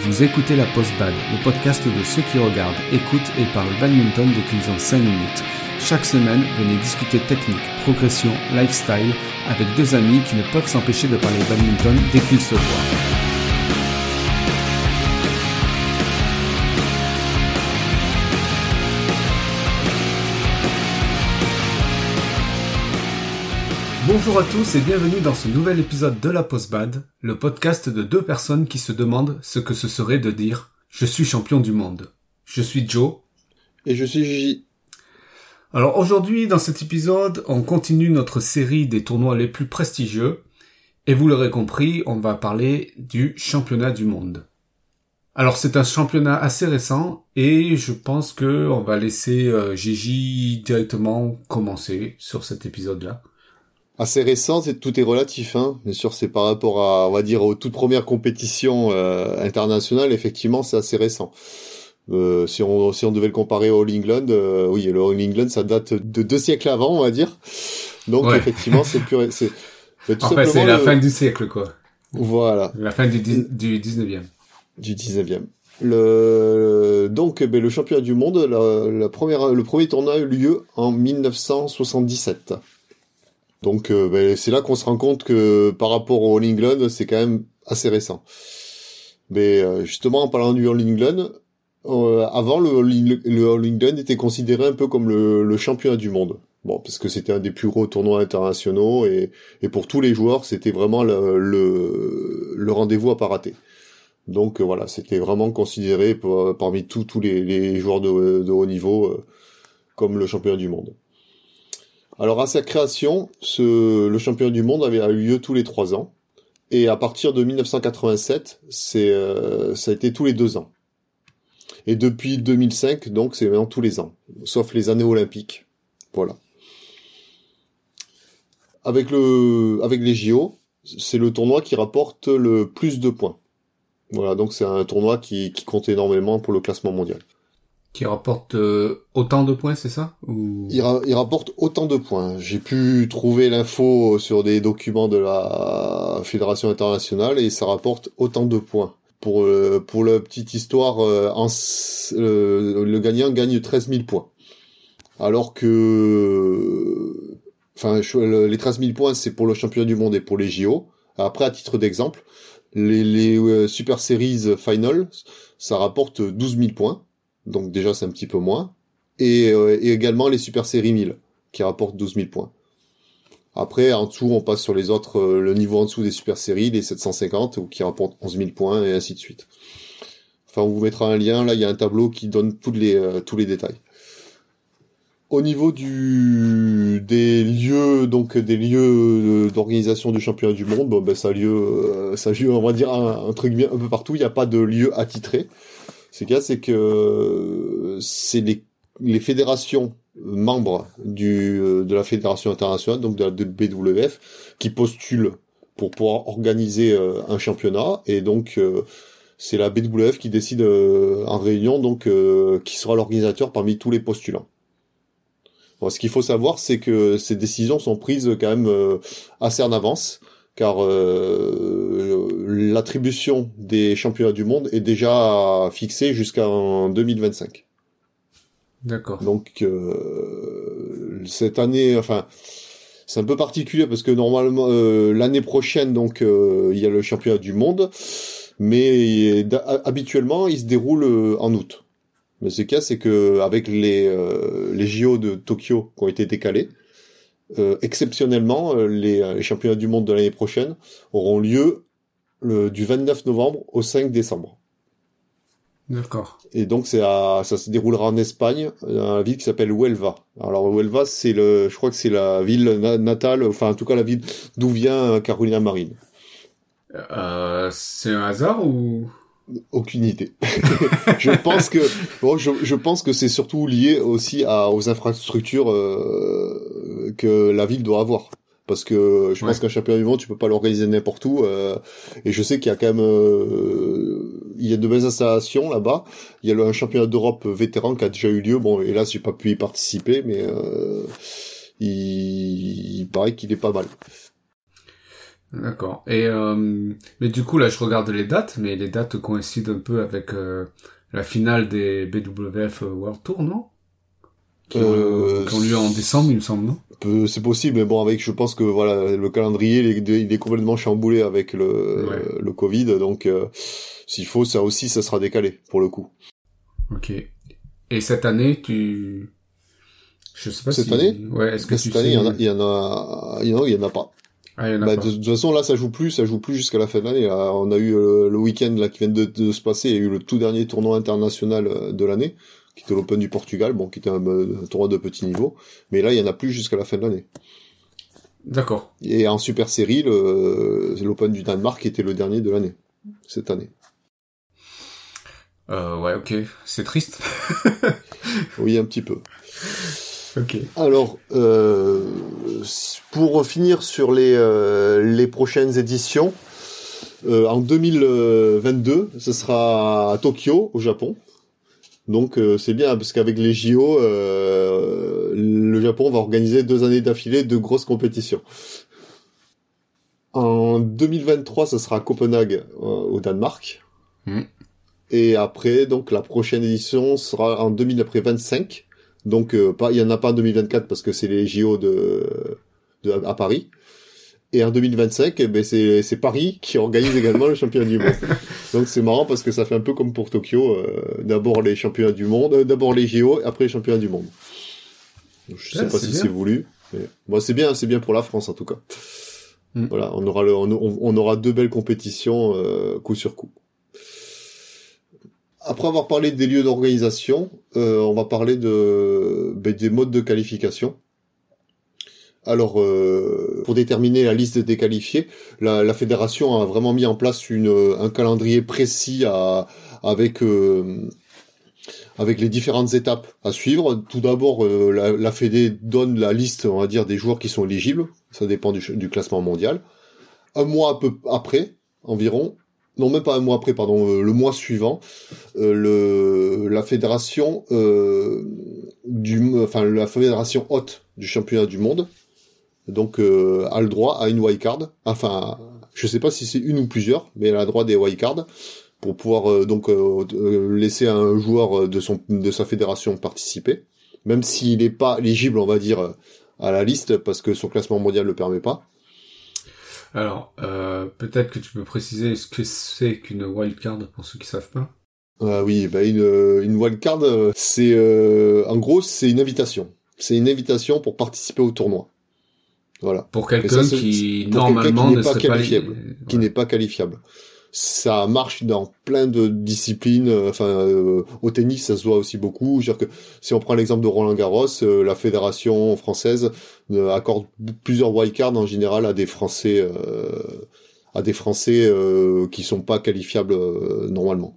Vous écoutez la Post Bad, le podcast de ceux qui regardent, écoutent et parlent badminton dès qu'ils ont 5 minutes. Chaque semaine, venez discuter technique, progression, lifestyle avec deux amis qui ne peuvent s'empêcher de parler badminton dès qu'ils se voient. Bonjour à tous et bienvenue dans ce nouvel épisode de la Postbad, le podcast de deux personnes qui se demandent ce que ce serait de dire je suis champion du monde. Je suis Joe. Et je suis Gigi. Alors aujourd'hui, dans cet épisode, on continue notre série des tournois les plus prestigieux. Et vous l'aurez compris, on va parler du championnat du monde. Alors c'est un championnat assez récent et je pense que on va laisser euh, Gigi directement commencer sur cet épisode-là assez récent, c'est tout est relatif. Hein. Bien sûr, c'est par rapport à, on va dire, aux toutes premières compétitions euh, internationales. Effectivement, c'est assez récent. Euh, si on si on devait le comparer au All England, euh, oui, le All England, ça date de deux siècles avant, on va dire. Donc effectivement, c'est plus c'est en fait, c'est la fin du siècle, quoi. Voilà. La fin du, du 19e. Du 19e. Le, donc, ben, le championnat du monde, la, la première, le premier tournoi a eu lieu en 1977. Donc euh, ben, c'est là qu'on se rend compte que par rapport au All England, c'est quand même assez récent. Mais euh, justement, en parlant du All England, euh, avant le, le All England était considéré un peu comme le, championnat du monde. Bon, parce que c'était un des plus gros tournois internationaux et, et pour tous les joueurs, c'était vraiment le, rendez-vous à pas rater. Donc voilà, c'était vraiment considéré parmi tous tous les, les joueurs de, de haut niveau comme le championnat du monde. Alors à sa création, le championnat du monde avait eu lieu tous les trois ans. Et à partir de 1987, c'est, euh, ça a été tous les deux ans. Et depuis 2005, donc, c'est maintenant tous les ans, sauf les années olympiques. Voilà. Avec le, avec les JO, c'est le tournoi qui rapporte le plus de points. Voilà, donc c'est un tournoi qui compte énormément pour le classement mondial. Qui rapporte euh, autant de points, c'est ça? Il, rapporte autant de points. J'ai pu trouver l'info sur des documents de la Fédération internationale et ça rapporte autant de points. Pour, euh, pour la petite histoire, euh, le gagnant gagne 13 000 points. Alors que... Enfin, les 13 000 points, c'est pour le championnat du monde et pour les JO. Après, à titre d'exemple, les, les Super Series Finals, ça rapporte 12 000 points donc déjà c'est un petit peu moins. Euh, et, également les Super Séries 1000, qui rapportent 12 000 points. Après, en dessous, on passe sur les autres, euh, le niveau en dessous des Super Séries, les 750, qui rapportent 11 000 points, et ainsi de suite. Enfin, on vous mettra un lien, là, il y a un tableau qui donne tous les, euh, tous les détails. Au niveau du des lieux donc des lieux d'organisation du championnat du monde, bon ben ça a lieu on va dire un, un truc bien un peu partout, il n'y a pas de lieu attitré. Ce qu'il c'est que c'est les, fédérations membres euh, de la fédération internationale, donc de la BWF, qui postulent pour pouvoir organiser euh, un championnat. Et donc, euh, c'est la BWF qui décide en réunion, donc, qui sera l'organisateur parmi tous les postulants. ce qu'il faut savoir, c'est que ces décisions sont prises quand même assez en avance car euh, l'attribution des championnats du monde est déjà fixée jusqu'en 2025. D'accord. Donc euh, cette année, enfin, c'est un peu particulier parce que normalement euh, l'année prochaine, donc il y a le championnat du monde, mais habituellement il se déroule en août. Mais ce cas, c'est que avec les les JO de Tokyo qui ont été décalés, euh, exceptionnellement, euh, les, euh, les, championnats du monde de l'année prochaine auront lieu le, du 29 novembre au 5 décembre. D'accord. Et donc c'est à, ça se déroulera en Espagne, dans la ville qui s'appelle Huelva. Alors Huelva, c'est le, je crois que c'est la ville natale, enfin en tout cas la ville d'où vient Carolina Marine. Euh, c'est un hasard ou? Aucune idée. je pense que bon, je, je pense que c'est surtout lié aussi à, aux infrastructures euh, que la ville doit avoir. Parce que je pense qu'un championnat du monde, tu peux pas l'organiser n'importe où. Euh, et je sais qu'il y a quand même, euh, il y a de belles installations là-bas. Il y a le, un championnat d'Europe vétéran qui a déjà eu lieu. Bon, hélas, j'ai pas pu y participer, mais euh, il, il paraît qu'il est pas mal. D'accord. Et euh, mais du coup là, je regarde les dates, mais les dates coïncident un peu avec euh, la finale des BWF World Tour, non? Qui, Euh, ont lieu en décembre, il me semble, non? Peu- C'est possible, mais bon, avec, je pense que voilà, le calendrier, il est, il est complètement chamboulé avec le, Ouais. le Covid, donc euh, s'il faut, ça aussi, ça sera décalé pour le coup. Ok. Et cette année, tu... Je sais pas Cette si... année? Ouais, est-ce que Cette tu année, sais... il y en a, il y en a, il y en a, il y en a pas. Ah, Bah, de, de toute façon, là, ça joue plus, ça joue plus jusqu'à la fin de l'année. On a eu euh, le week-end là qui vient de, de se passer, il y a eu le tout dernier tournoi international euh, de l'année, qui était l'Open du Portugal, bon, qui était un, euh, un tournoi de petit niveau, mais là, il y en a plus jusqu'à la fin de l'année. D'accord. Et en super série, l'Open du Danemark était le dernier de l'année cette année. Euh, ouais, ok. C'est triste. Oui, un petit peu. Alors, euh, pour finir sur les, euh, les prochaines éditions, euh, en 2022, ce sera à Tokyo, au Japon. Donc euh, c'est bien parce qu'avec les JO, euh, le Japon va organiser deux années d'affilée de grosses compétitions. En 2023, ce sera à Copenhague, euh, au Danemark. Mhm. Et après, donc la prochaine édition sera en 2025. Donc euh, pas, il y en a pas en 2024 parce que c'est les JO de, de à Paris. Et en 2025, eh ben c'est c'est Paris qui organise également le championnat du monde. Donc c'est marrant parce que ça fait un peu comme pour Tokyo, euh, d'abord les championnats du monde, euh, d'abord les JO, après les championnats du monde. Je sais Ouais, pas c'est si c'est voulu, mais bon, c'est bien, c'est bien pour la France en tout cas. Mm. Voilà, on aura le, on, on aura deux belles compétitions coup sur coup. Après avoir parlé des lieux d'organisation, euh, on va parler de ben, des modes de qualification. Alors, euh, pour déterminer la liste des qualifiés, la, la fédération a vraiment mis en place une, un calendrier précis à, avec euh, avec les différentes étapes à suivre. Tout d'abord, euh, la, la Fédé donne la liste, on va dire, des joueurs qui sont éligibles. Ça dépend du, du classement mondial. Un mois peu après, environ, non même pas un mois après, pardon, euh, le mois suivant, euh, le, la fédération euh, du, enfin la fédération haute du championnat du monde, donc a le droit à une wildcard. Enfin, je sais pas si c'est une ou plusieurs, mais elle a le droit des wildcards pour pouvoir donc laisser un joueur de son de sa fédération participer, même s'il n'est pas éligible, on va dire, à la liste parce que son classement mondial le permet pas. Alors, euh, peut-être que tu peux préciser ce que c'est qu'une wildcard pour ceux qui savent pas. Ah oui, bah une, euh, une wildcard, euh, c'est euh, en gros c'est une invitation. C'est une invitation pour participer au tournoi. Voilà, Pour quelqu'un qui, pour quelqu'un qui normalement, n'est ne pas qualifiable, qui n'est pas qualifiable. Ça marche dans plein de disciplines. euh, Enfin, euh, au tennis, ça se voit aussi beaucoup. Je veux dire que si on prend l'exemple de Roland Garros, euh, la fédération française euh, accorde plusieurs wildcards en général à des Français, euh, à des Français euh, qui sont pas qualifiables normalement.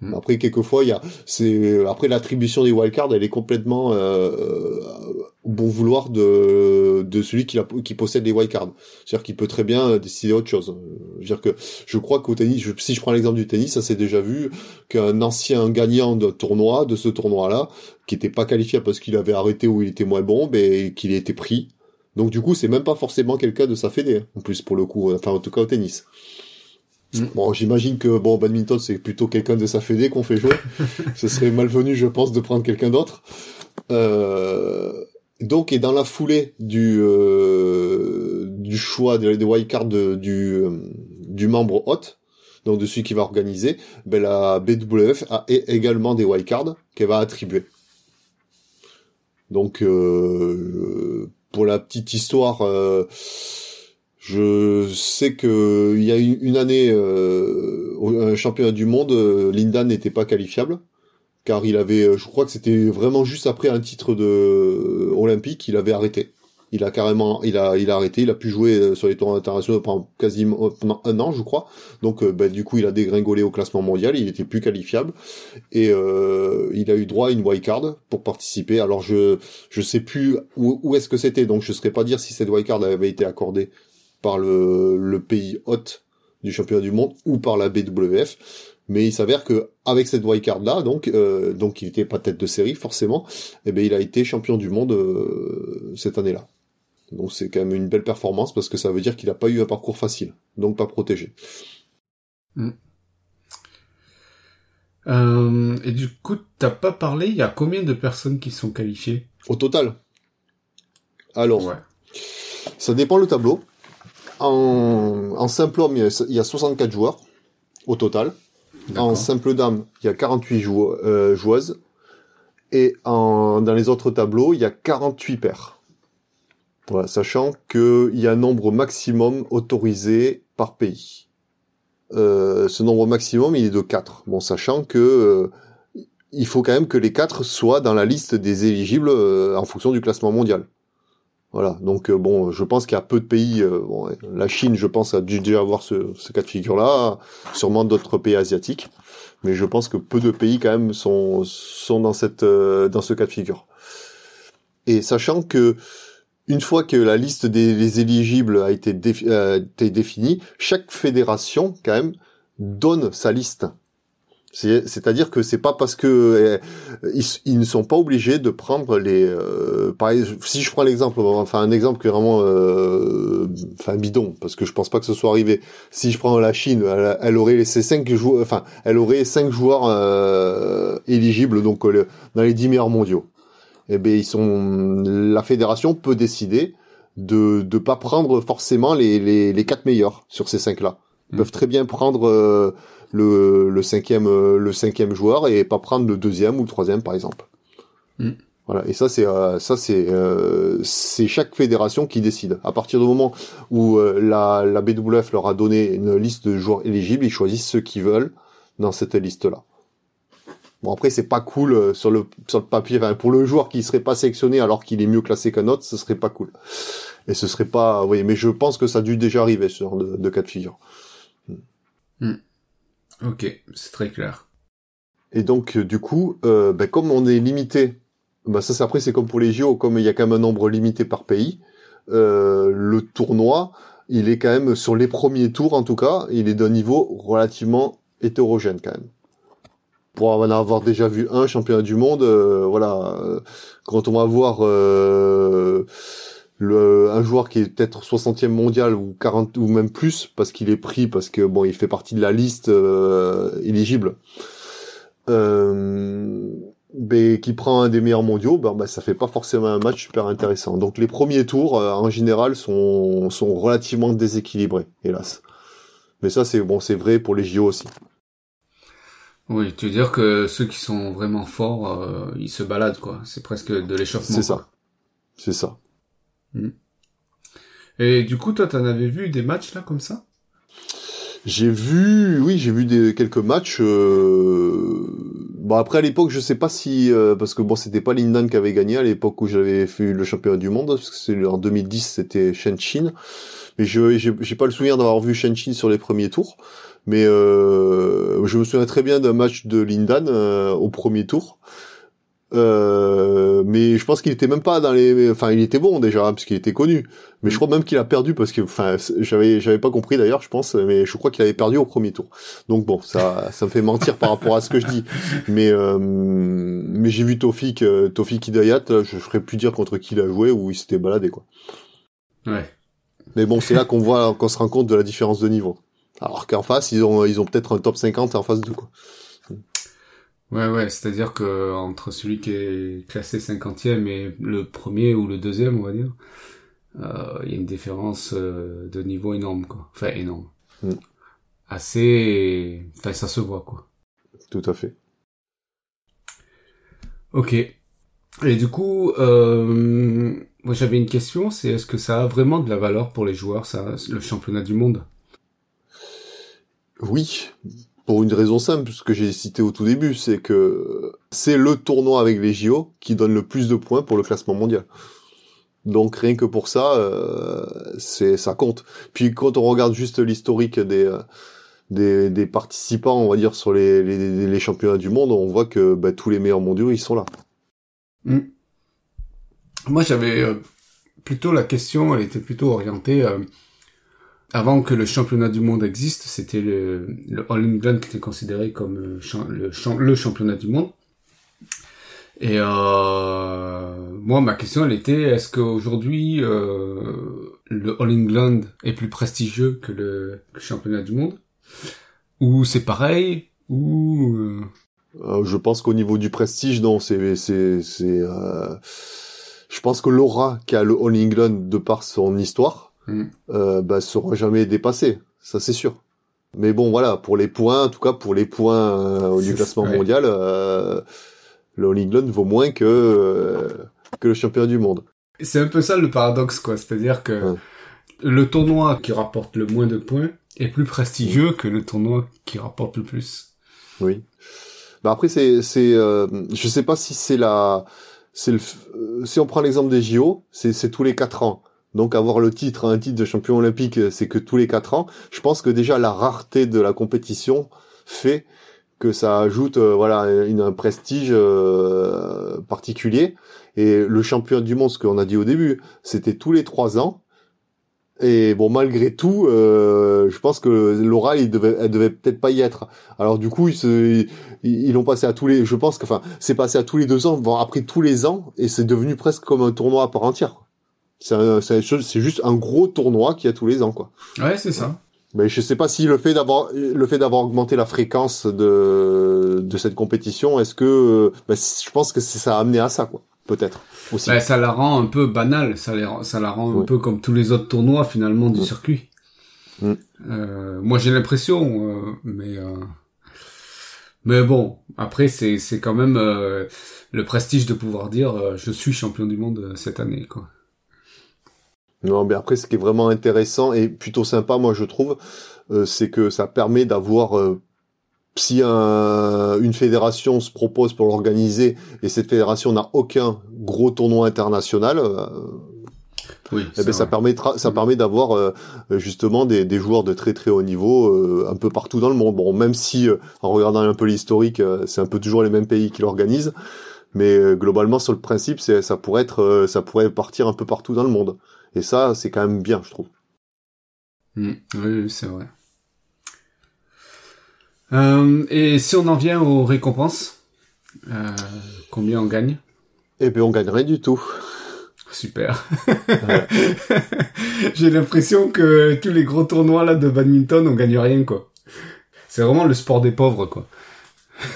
Mm. Après, quelquefois, il y a, c'est après l'attribution des wildcards, elle est complètement euh, bon vouloir de de celui qui, la, qui possède les wildcards. C'est-à-dire qu'il peut très bien décider autre chose. Je veux dire que je crois qu'au tennis, je- si je prends l'exemple du tennis, ça s'est déjà vu qu'un ancien gagnant de tournoi, de ce tournoi-là, qui était pas qualifié parce qu'il avait arrêté ou il était moins bon, ben qu'il ait été pris. Donc du coup, c'est même pas forcément quelqu'un de sa fédé, hein, en plus pour le coup, enfin en tout cas au tennis. Mm. Bon, j'imagine que bon, badminton, c'est plutôt quelqu'un de sa fédé qu'on fait jouer. Ce serait malvenu, je pense, de prendre quelqu'un d'autre. Euh, donc, et dans la foulée du euh, choix des, wildcards euh, du membre hôte, donc de celui qui va organiser, ben la BWF a également des wildcards qu'elle va attribuer. Donc, euh, pour la petite histoire, je sais que il y a une année euh, un championnat du monde, Linda n'était pas qualifiable car il avait, euh, je crois que c'était vraiment juste après un titre de euh, olympique, il avait arrêté. Il a carrément, il a, il a arrêté, il a pu jouer euh, sur les tournois internationaux pendant quasiment un an, je crois. Donc, ben, du coup, il a dégringolé au classement mondial, il était plus qualifiable et il a eu droit à une wildcard pour participer. Alors, je, je sais plus où, est-ce que c'était, donc je saurais pas dire si cette wildcard avait été accordée par le pays hôte du championnat du monde ou par la BWF. Mais il s'avère que avec cette wildcard là, donc euh, donc il était pas tête de série forcément, et ben il a été champion du monde euh, cette année-là. Donc c'est quand même une belle performance parce que ça veut dire qu'il n'a pas eu un parcours facile, donc pas protégé. Mm. Euh, et du coup, t'as pas parlé, il y a combien de personnes qui sont qualifiées? Au total? Alors, ça dépend le tableau. En, en simple homme, il y a 64 joueurs au total. En simple dame, il y a 48 euh, joueuses. Et en, dans les autres tableaux, il y a 48 paires. Voilà, sachant qu'il y a un nombre maximum autorisé par pays. Euh, ce nombre maximum, il est de 4. Bon, sachant que euh, il faut quand même que les 4 soient dans la liste des éligibles euh, en fonction du classement mondial. Voilà, donc bon, je pense qu'il y a peu de pays. Bon, la Chine, je pense, a dû déjà avoir ce, cas de figure-là, sûrement d'autres pays asiatiques, mais je pense que peu de pays quand même sont sont dans cette dans ce cas de figure. Et sachant que une fois que la liste des éligibles a été, euh, définie, chaque fédération quand même donne sa liste. C'est-à-dire que c'est pas parce que euh, ils, ne sont pas obligés de prendre les. Euh, pareil, si je prends l'exemple, enfin un exemple qui est vraiment, euh, enfin bidon, parce que je pense pas que ce soit arrivé. Si je prends la Chine, elle, aurait laissé cinq joueurs, enfin elle aurait cinq joueurs éligibles donc dans les dix meilleurs mondiaux eh bien, ils sont, la fédération peut décider de ne pas prendre forcément les, les, les quatre meilleurs sur ces cinq-là. Ils mm. peuvent très bien prendre euh, le, le cinquième euh, le cinquième joueur et pas prendre le deuxième ou le troisième par exemple. Mm. Voilà. Et ça c'est euh, ça c'est c'est chaque fédération qui décide. À partir du moment où la la BWF leur a donné une liste de joueurs éligibles, ils choisissent ceux qu'ils veulent dans cette liste là. Bon après c'est pas cool euh, sur le sur le papier. Enfin, pour le joueur qui serait pas sélectionné alors qu'il est mieux classé qu'un autre, ce serait pas cool. Et ce serait pas. Oui, mais je pense que ça a dû déjà arriver ce genre de, cas de figure. Hmm. Ok, c'est très clair. Et donc euh, du coup, euh, ben, comme on est limité, ben, ça c'est après c'est comme pour les JO, comme il y a quand même un nombre limité par pays, euh, le tournoi, il est quand même sur les premiers tours en tout cas, il est d'un niveau relativement hétérogène quand même pour en avoir déjà vu un championnat du monde, euh, voilà, euh, quand on va voir le, un joueur qui est peut-être 60e mondial ou 40 ou même plus parce qu'il est pris parce que bon, il fait partie de la liste éligible. mais qui prend un des meilleurs mondiaux, ben, ben, ça fait pas forcément un match super intéressant. Donc les premiers tours, en général, sont, sont relativement déséquilibrés, hélas. Mais ça, c'est bon, c'est vrai pour les JO aussi. Oui, tu veux dire que ceux qui sont vraiment forts, euh, ils se baladent, quoi. C'est presque de l'échauffement. C'est ça. C'est ça. Hmm. Et du coup, toi, t'en avais vu des matchs là comme ça? J'ai vu, oui, j'ai vu des quelques matchs. Euh... Bon après à l'époque, je sais pas si euh, parce que bon, c'était pas Lindan qui avait gagné à l'époque où j'avais fait le championnat du monde, parce que c'est en 2010, c'était Shenzhen. Mais je j'ai pas le souvenir d'avoir vu Shenzhen sur les premiers tours. Mais euh, je me souviens très bien d'un match de Lindan euh, au premier tour. Euh, mais je pense qu'il était même pas dans les enfin il était bon déjà hein, parce qu'il était connu. Mais je crois même qu'il a perdu parce que enfin j'avais j'avais pas compris d'ailleurs je pense mais je crois qu'il avait perdu au premier tour. Donc bon ça ça me fait mentir par rapport à ce que je dis. Mais euh, mais j'ai vu Tofik euh, Tofik Hidayat je ferais plus dire contre qui il a joué ou il s'était baladé quoi. Ouais. Mais bon c'est là qu'on voit qu'on se rend compte de la différence de niveau. Alors qu'en face, ils ont, ils ont peut-être un top 50 en face de quoi. Ouais, ouais, c'est-à-dire que entre celui qui est classé 50e et le premier ou le deuxième, on va dire, euh, il y a une différence euh, de niveau énorme, quoi. Enfin, énorme. Mm. Assez... Enfin, ça se voit, quoi. Tout à fait. Ok. Et du coup, euh, moi j'avais une question, c'est est-ce que ça a vraiment de la valeur pour les joueurs, ça, le championnat du monde? Oui, pour une raison simple, ce que j'ai cité au tout début, c'est que c'est le tournoi avec les JO qui donne le plus de points pour le classement mondial. Donc rien que pour ça, euh, c'est ça compte. Puis quand on regarde juste l'historique des, euh, des, participants, on va dire sur les, les, championnats du monde, on voit que bah, tous les meilleurs mondiaux ils sont là. Hmm. Moi j'avais euh, plutôt la question, elle était plutôt orientée avant que le championnat du monde existe, c'était le, le All England qui était considéré comme euh, le, championnat du monde. Et euh, moi, ma question, elle était, est-ce qu'aujourd'hui, euh, le All England est plus prestigieux que le, que le championnat du monde? Ou c'est pareil? Ou... euh, Euh, je pense qu'au niveau du prestige, non, c'est, c'est, c'est. euh, Je pense que l'aura qu'a le All England de par son histoire, Mm. euh, bah, sera jamais dépassée. Ça, c'est sûr. Mais bon, voilà, pour les points, en tout cas pour les points euh, du classement ouais. mondial, euh, le All England vaut moins que euh, que le championnat du monde. C'est un peu ça le paradoxe, quoi. C'est-à-dire que Ouais. le tournoi qui rapporte le moins de points est plus prestigieux que le tournoi qui rapporte le plus. Oui. Bah après c'est c'est euh, je sais pas si c'est la c'est le euh, si on prend l'exemple des JO, c'est c'est tous les quatre ans. Donc avoir le titre un titre de champion olympique, euh, c'est que tous les quatre ans. Je pense que déjà la rareté de la compétition fait que ça ajoute euh, voilà un prestige euh, particulier et le champion du monde ce qu'on a dit au début, c'était tous les trois ans. Et bon, malgré tout, euh, je pense que Laura, il devait, elle devait peut-être pas y être. Alors du coup, ils se, ils l'ont passé à tous les, je pense que, enfin, c'est passé à tous les deux ans, voire après tous les ans, et c'est devenu presque comme un tournoi à part entière. C'est juste un gros tournoi qui a tous les ans, quoi. Ouais, c'est ça. Mais je sais pas si le fait d'avoir, le fait d'avoir augmenté la fréquence de, de cette compétition, est-ce que, bah, je pense que ça a amené à ça, quoi. Peut-être. Aussi. Bah, ça la rend un peu banale, ça, les ça la rend un peu comme tous les autres tournois finalement du circuit. Mm. Euh, moi j'ai l'impression, euh, mais euh, mais bon, après c'est c'est quand même euh, le prestige de pouvoir dire je suis champion du monde cette année quoi. Non, mais après, ce qui est vraiment intéressant et plutôt sympa, moi, je trouve, euh, c'est que ça permet d'avoir, euh, si un- une fédération se propose pour l'organiser et cette fédération n'a aucun gros tournoi international, euh, Oui. eh ben, ça permettra, ça Mm. permet d'avoir euh, justement des, des joueurs de très très haut niveau euh, un peu partout dans le monde. Bon, même si euh, en regardant un peu l'historique, euh, c'est un peu toujours les mêmes pays qui l'organisent, mais euh, globalement sur le principe, c'est ça pourrait être, euh, ça pourrait partir un peu partout dans le monde. Et ça, c'est quand même bien, je trouve. Mm. Oui, c'est vrai. Euh, et si on en vient aux récompenses, combien on gagne? Eh bien, on gagne rien du tout. Super. J'ai l'impression que tous les gros tournois là de badminton, on gagne rien quoi. C'est vraiment le sport des pauvres quoi.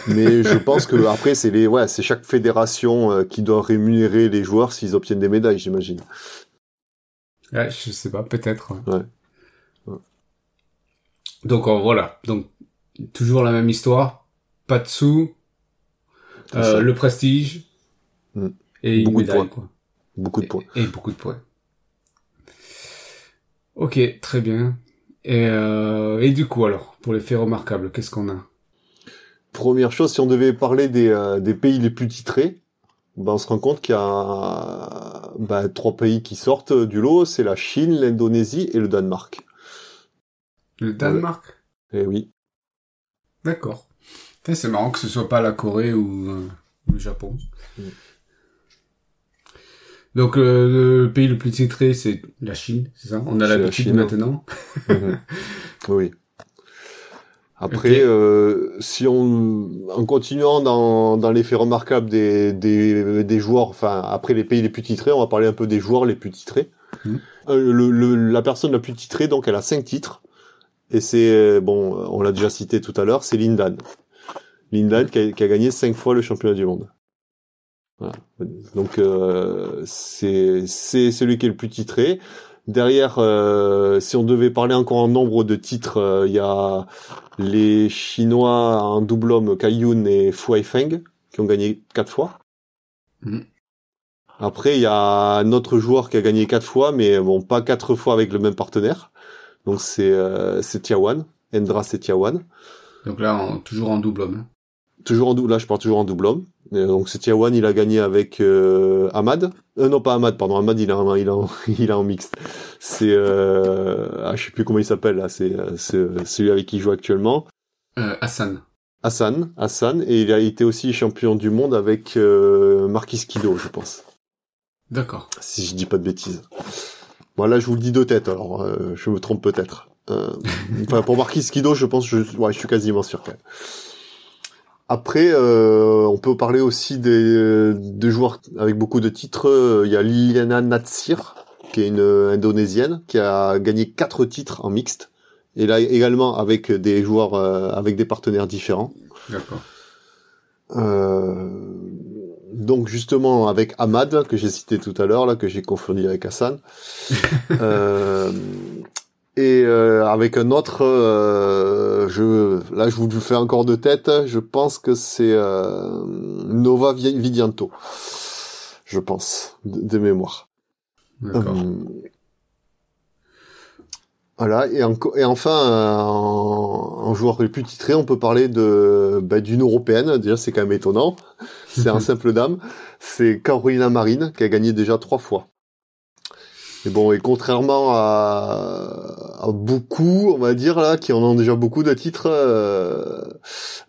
Mais je pense que après, c'est les, ouais, c'est chaque fédération euh, qui doit rémunérer les joueurs s'ils obtiennent des médailles, j'imagine. Ouais, je sais pas, peut-être. ouais. Ouais. Ouais. Donc voilà, donc toujours la même histoire, pas de sous, euh, le prestige Mm. et une Beaucoup de points. quoi. Beaucoup de points. Et, et beaucoup de points. Ok, très bien. Et, euh, et du coup alors, pour les faits remarquables, qu'est-ce qu'on a? Première chose, si on devait parler des, euh, des pays les plus titrés, ben on se rend compte qu'il y a ben, trois pays qui sortent du lot, c'est la Chine, l'Indonésie et le Danemark. Le Danemark? Eh oui. D'accord. C'est marrant que ce soit pas la Corée ou, euh, le Japon. Mm. Donc euh, le pays le plus titré c'est la Chine, c'est ça? On a l'habitude Chine. maintenant. Mhm. oui. Après, euh, si on, en continuant dans, dans les faits remarquables des, des, des joueurs, enfin après les pays les plus titrés, on va parler un peu des joueurs les plus titrés. Mhm. Euh, le, le- la personne la plus titrée, donc elle a cinq titres, et c'est euh, bon, on l'a déjà cité tout à l'heure, c'est Lindan. Lindan qui a, qui a gagné cinq fois le championnat du monde. Voilà. Donc euh, c'est c'est celui qui est le plus titré. Derrière, euh, si on devait parler encore en nombre de titres, euh, il y a les Chinois en double homme, Kai Yun et Fu Feng, qui ont gagné quatre fois. Mhm. Après, il y a un autre joueur qui a gagné quatre fois, mais bon, pas quatre fois avec le même partenaire. Donc c'est euh, c'est Tiawan, Endra c'est Tiawan. Donc là, toujours en double homme. Toujours en double, là je parle toujours en double homme. Donc c'est Tiawan, il a gagné avec euh, Ahmad. Euh, non pas Ahmad, pardon, Ahmad il a en, il a en, il a en mixte. C'est euh, ah, je sais plus comment il s'appelle là, c'est euh, c'est celui avec qui il joue actuellement. Euh, Hassan. Hassan, Hassan, et il a été aussi champion du monde avec euh, Marquis Kido, je pense, D'accord. si je dis pas de bêtises. Bon là je vous le dis de tête, alors euh, je me trompe peut-être. Euh, enfin pour Marquis Kido, je pense, je, ouais, je suis quasiment sûr quand même. Après, euh, on peut parler aussi des, des joueurs avec beaucoup de titres. Il y a Liliana Natsir, qui est une indonésienne, qui a gagné quatre titres en mixte. Et là également avec des joueurs, euh, avec des partenaires différents. D'accord. Euh, donc justement avec Ahmad que j'ai cité tout à l'heure là que j'ai confondu avec Hassan euh, et euh, avec un autre euh, je là je vous le fais encore de tête je pense que c'est euh, Nova Vidianto je pense de, de mémoire D'accord. Euh, voilà, et, en- et enfin, euh, en, en joueur les plus titré, on peut parler de bah, d'une européenne. Déjà, c'est quand même étonnant. C'est un simple dame. C'est Carolina Marine qui a gagné déjà trois fois. Et bon, et contrairement à, à beaucoup, on va dire là, qui en ont déjà beaucoup de titres, euh,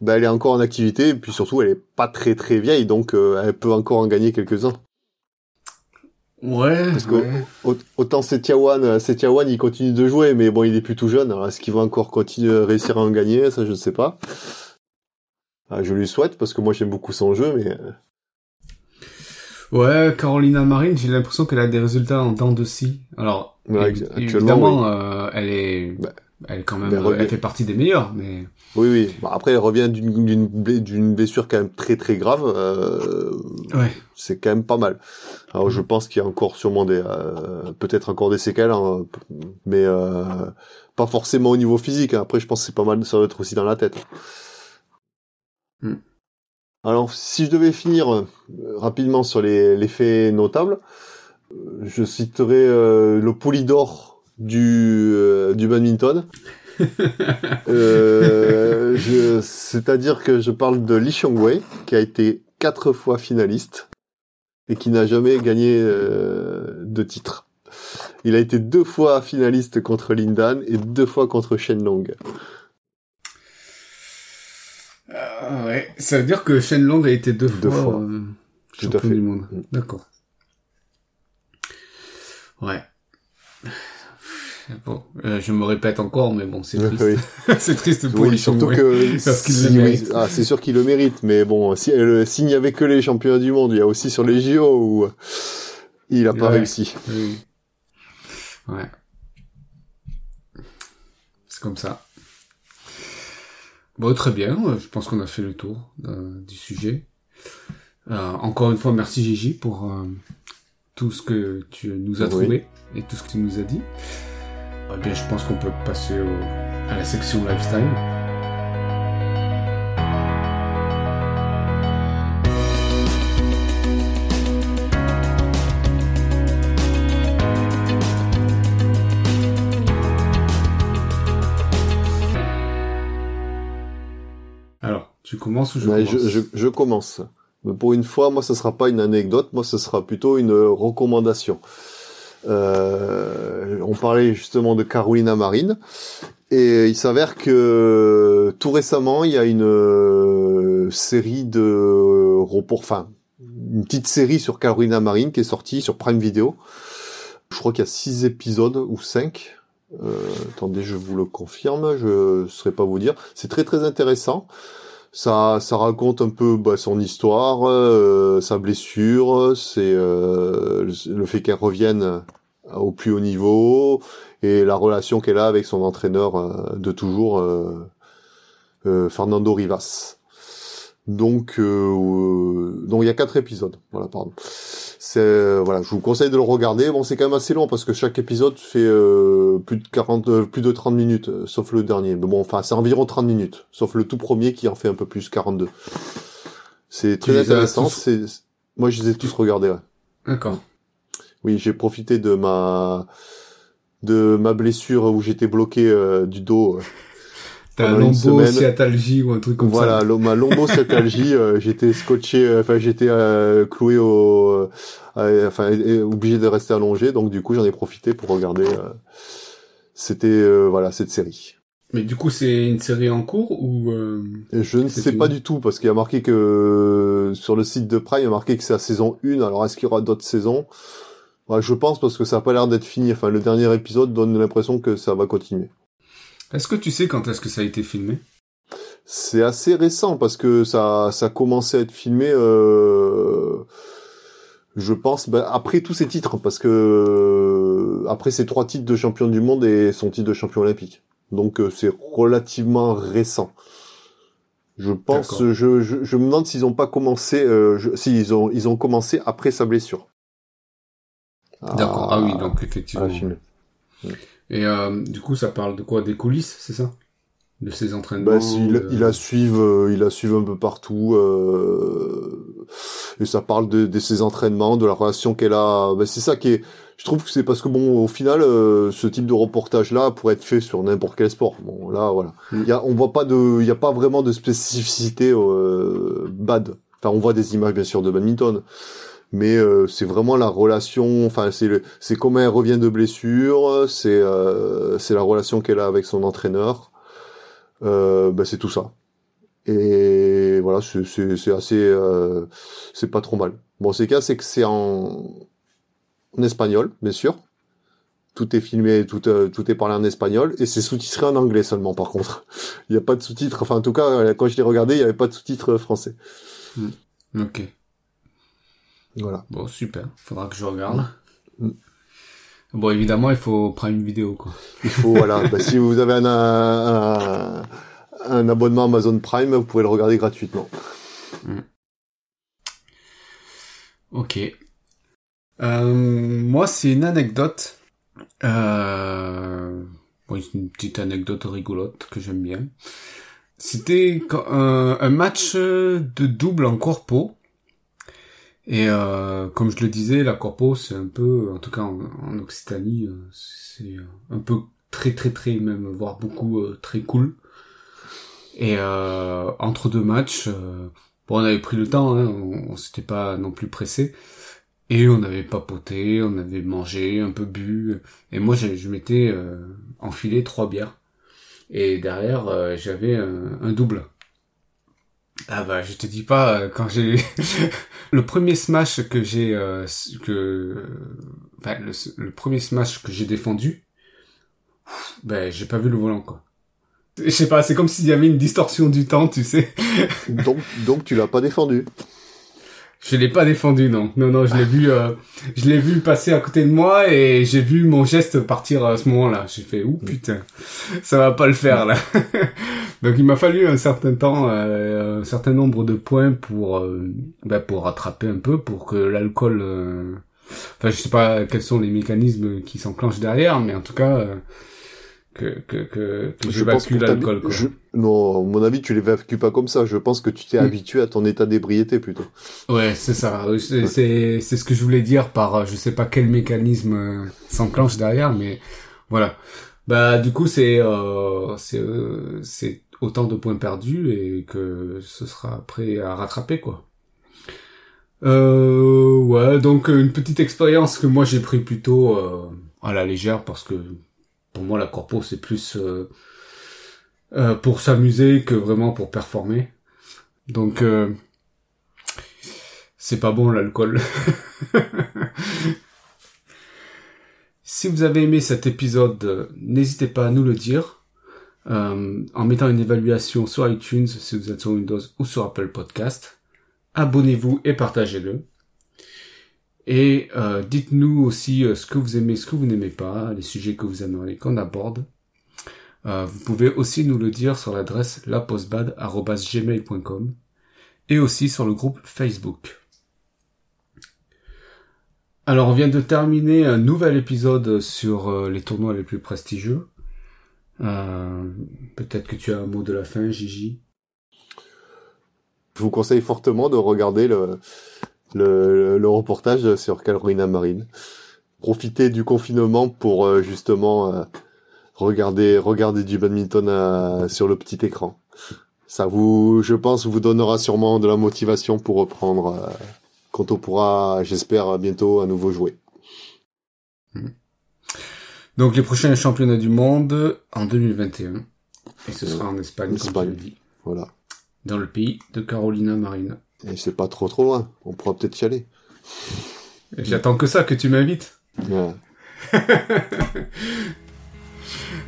bah, elle est encore en activité. Et puis surtout, elle est pas très très vieille, donc euh, elle peut encore en gagner quelques-uns. Ouais, Parce que- ouais. Autant Setiawan, euh, Setiawan, il continue de jouer, mais bon, il est plus tout jeune. Alors, est-ce qu'il va encore continuer à réussir à en gagner? Ça, je ne sais pas. Ah, je lui souhaite parce que moi j'aime beaucoup son jeu, mais Ouais, Carolina Marine, j'ai l'impression qu'elle a des résultats en dents de scie. Alors, Ouais, évidemment, euh, elle est, Bah, elle est quand même, ben, euh, elle fait partie des meilleures, mais oui, oui. Bon, après, elle revient d'une blessure quand même très très grave. euh, ouais. c'est quand même pas mal. Alors, je pense qu'il y a encore sûrement des, euh, peut-être encore des séquelles, hein, mais pas forcément au niveau physique. hein. Après, je pense que c'est pas mal, ça doit être aussi dans la tête. Hmm. Alors, si je devais finir euh, rapidement sur les, les faits notables, euh, je citerai euh, le polydor du, euh, du badminton. Euh, C'est-à-dire que je parle de Li Xiongwei, qui a été quatre fois finaliste et qui n'a jamais gagné euh, de titre. Il a été deux fois finaliste contre Lindan et deux fois contre Shenlong. Euh, ouais. Ça veut dire que Shenlong a été deux, Deux fois, fois. euh, Tout à champion fait. du monde. Mm. D'accord. Ouais. Bon, euh, je me répète encore, mais bon, c'est triste. Oui. c'est triste pour Oui, les surtout que Parce qu'il si- le mérite. ah, c'est sûr qu'il le mérite, mais bon, si euh, s'il n'y avait que les championnats du monde, il y a aussi sur les JO où il a pas Ouais. réussi. Oui. Ouais. C'est comme ça. Bon, très bien. euh, Je pense qu'on a fait le tour euh, du sujet. Euh, encore une fois, merci Gigi pour euh, tout ce que tu nous as Oui. trouvé et tout ce que tu nous as dit. Eh bien, je pense qu'on peut passer au- à la section lifestyle. Commences ou je Ouais, commence je, je, je commence. Mais pour une fois, moi, ce sera pas une anecdote, moi, ce sera plutôt une recommandation. Euh, on parlait justement de Carolina Marine, et il s'avère que tout récemment, il y a une euh, série de report, enfin, une petite série sur Carolina Marine qui est sortie sur Prime Video. Je crois qu'il y a six épisodes ou cinq. Euh, attendez, je vous le confirme, je ne saurais pas vous dire. C'est très très intéressant. Ça, ça raconte un peu bah, son histoire, euh, sa blessure, c'est euh, le- fait qu'elle revienne au plus haut niveau et la relation qu'elle a avec son entraîneur euh, de toujours, euh, euh, Fernando Rivas. Donc, donc il y a quatre épisodes. Voilà, pardon. C'est euh, voilà, je vous conseille de le regarder. Bon, c'est quand même assez long parce que chaque épisode fait euh, plus de 40, euh, plus de 30 minutes, euh, sauf le dernier. Mais bon, enfin, c'est environ 30 minutes, sauf le tout premier qui en fait un peu plus, 42. C'est très intéressant. C'est, moi, je les ai tous regardés. Ouais. D'accord. Oui, j'ai profité de ma de ma blessure où j'étais bloqué euh, du dos. T'as lombosciatalgie ou un truc comme voilà, ça. lo- ma lombosciatalgie, euh, j'étais scotché, euh, enfin j'étais euh, cloué au, euh, euh, enfin obligé de rester allongé, donc du coup j'en ai profité pour regarder. euh, C'était euh, voilà cette série. Mais du coup, c'est une série en cours ou... euh, je ne sais pas du tout parce qu'il y a marqué que sur le site de Prime, il y a marqué que c'est la saison 1. Alors est-ce qu'il y aura d'autres saisons? Ouais, Je pense parce que ça a pas l'air d'être fini. Enfin, le dernier épisode donne l'impression que ça va continuer. Est-ce que tu sais quand est-ce que ça a été filmé? C'est assez récent parce que ça, ça a commencé à être filmé, euh, je pense, ben, après tous ces titres, parce que après ces trois titres de champion du monde et son titre de champion olympique. Donc euh, c'est relativement récent. Je pense, je, je, je, me demande s'ils ont pas commencé, euh, si ils ont, ils ont commencé après sa blessure. D'accord. Ah, oui, donc effectivement. Et euh, du coup, ça parle de quoi? Des coulisses, c'est ça? De ses entraînements bah, il, il, a suivi, euh, il a suivi un peu partout. Euh, et ça parle de, de, ses entraînements, de la relation qu'elle a. Bah, c'est ça qui est. Je trouve que c'est parce que bon, au final, euh, ce type de reportage-là pourrait être fait sur n'importe quel sport. Bon, là, voilà. Mm. Il y a, on voit pas de, il y a pas vraiment de spécificité euh, bad. Enfin, on voit des images bien sûr de badminton mais euh, c'est vraiment la relation enfin c'est c'est comment elle revient de blessure c'est euh, c'est la relation qu'elle a avec son entraîneur. Euh, ben c'est tout ça. Et voilà c'est assez euh, c'est pas trop mal. Bon c'est cas c'est que c'est en, espagnol bien sûr. Tout est filmé tout euh, tout est parlé en espagnol et c'est sous-titré en anglais seulement par contre. Il n'y a pas de sous-titres enfin en tout cas quand je l'ai regardé il y avait pas de sous-titres français. Hmm. ok voilà. Bon, super. Faudra que je regarde. Mm. Bon, évidemment, il faut prendre une vidéo, quoi. Il faut, voilà. bah, si vous avez un, un, un, abonnement Amazon Prime, vous pouvez le regarder gratuitement. Mm. Ok. Euh, moi, c'est une anecdote. Euh... Bon, une petite anecdote rigolote que j'aime bien. C'était un, un match de double en corpo et euh, comme je le disais, la corpo, c'est un peu, en tout cas en, Occitanie, euh, c'est un peu très très très même, voire beaucoup euh, très cool. Et euh, entre deux matchs, bon, on avait pris le temps, hein, on, s'était pas non plus pressé. Et on avait papoté, on avait mangé, un peu bu. Et moi, je, m'étais enfilé trois bières. Et derrière, j'avais un double. Ah bah je te dis pas euh, quand j'ai le premier smash que j'ai euh, que enfin, le, premier smash que j'ai défendu ben j'ai pas vu le volant quoi. Je sais pas, c'est comme s'il y avait une distorsion du temps, tu sais. donc donc tu l'as pas défendu. Je l'ai pas défendu, non. Non, non, je l'ai vu, euh, je l'ai vu passer à côté de moi et j'ai vu mon geste partir à ce moment-là. J'ai fait, ouh putain, ça va pas le faire là. Donc il m'a fallu un certain temps, euh, un certain nombre de points pour, euh, bah, pour rattraper un peu, pour que l'alcool. Euh, enfin, je sais pas quels sont les mécanismes qui s'enclenchent derrière, mais en tout cas que que que, que j'évacue l'alcool. Non, à mon avis, tu l'évacues pas comme ça. Je pense que tu t'es hmm. habitué à ton état d'ébriété plutôt. Ouais, c'est ça. C'est c'est ce que je voulais dire par euh, je sais pas quel mécanisme euh, s'enclenche derrière, mais voilà. Bah du coup c'est euh, c'est euh, c'est autant de points perdus et que ce sera prêt à rattraper quoi. Euh, ouais, donc une petite expérience que moi j'ai pris plutôt à la légère parce que pour moi, la corpo, c'est plus euh, euh, pour s'amuser que vraiment pour performer. Donc, euh, c'est pas bon l'alcool. si vous avez aimé cet épisode, n'hésitez pas à nous le dire. en mettant une évaluation sur iTunes si vous êtes sur Windows ou sur Apple Podcast. Abonnez-vous et partagez-le. Et euh, dites-nous aussi euh, ce que vous aimez, ce que vous n'aimez pas, les sujets que vous aimeriez qu'on aborde. Euh, vous pouvez aussi nous le dire sur l'adresse lapostbad.gmail.com et aussi sur le groupe Facebook. Alors on vient de terminer un nouvel épisode sur les tournois les plus prestigieux. Peut-être que tu as un mot de la fin, Gigi? Je vous conseille fortement de regarder le, le, le, reportage sur Carolina Marine. Profitez du confinement pour euh, justement euh, regarder regarder du badminton euh, sur le petit écran. Ça vous, je pense, vous donnera sûrement de la motivation pour reprendre quand on pourra, j'espère, bientôt à nouveau jouer. Hmm. Donc les prochains championnats du monde en 2021. Et ce sera en Espagne, Espagne. Comme. Voilà. Dans le pays de Carolina Marina. Et c'est pas trop trop loin. On pourra peut-être y aller. J'attends que ça, que tu m'invites.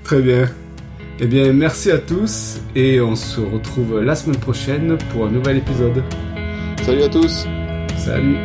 Très bien. Eh bien, merci à tous et on se retrouve la semaine prochaine pour un nouvel épisode. Salut à tous Salut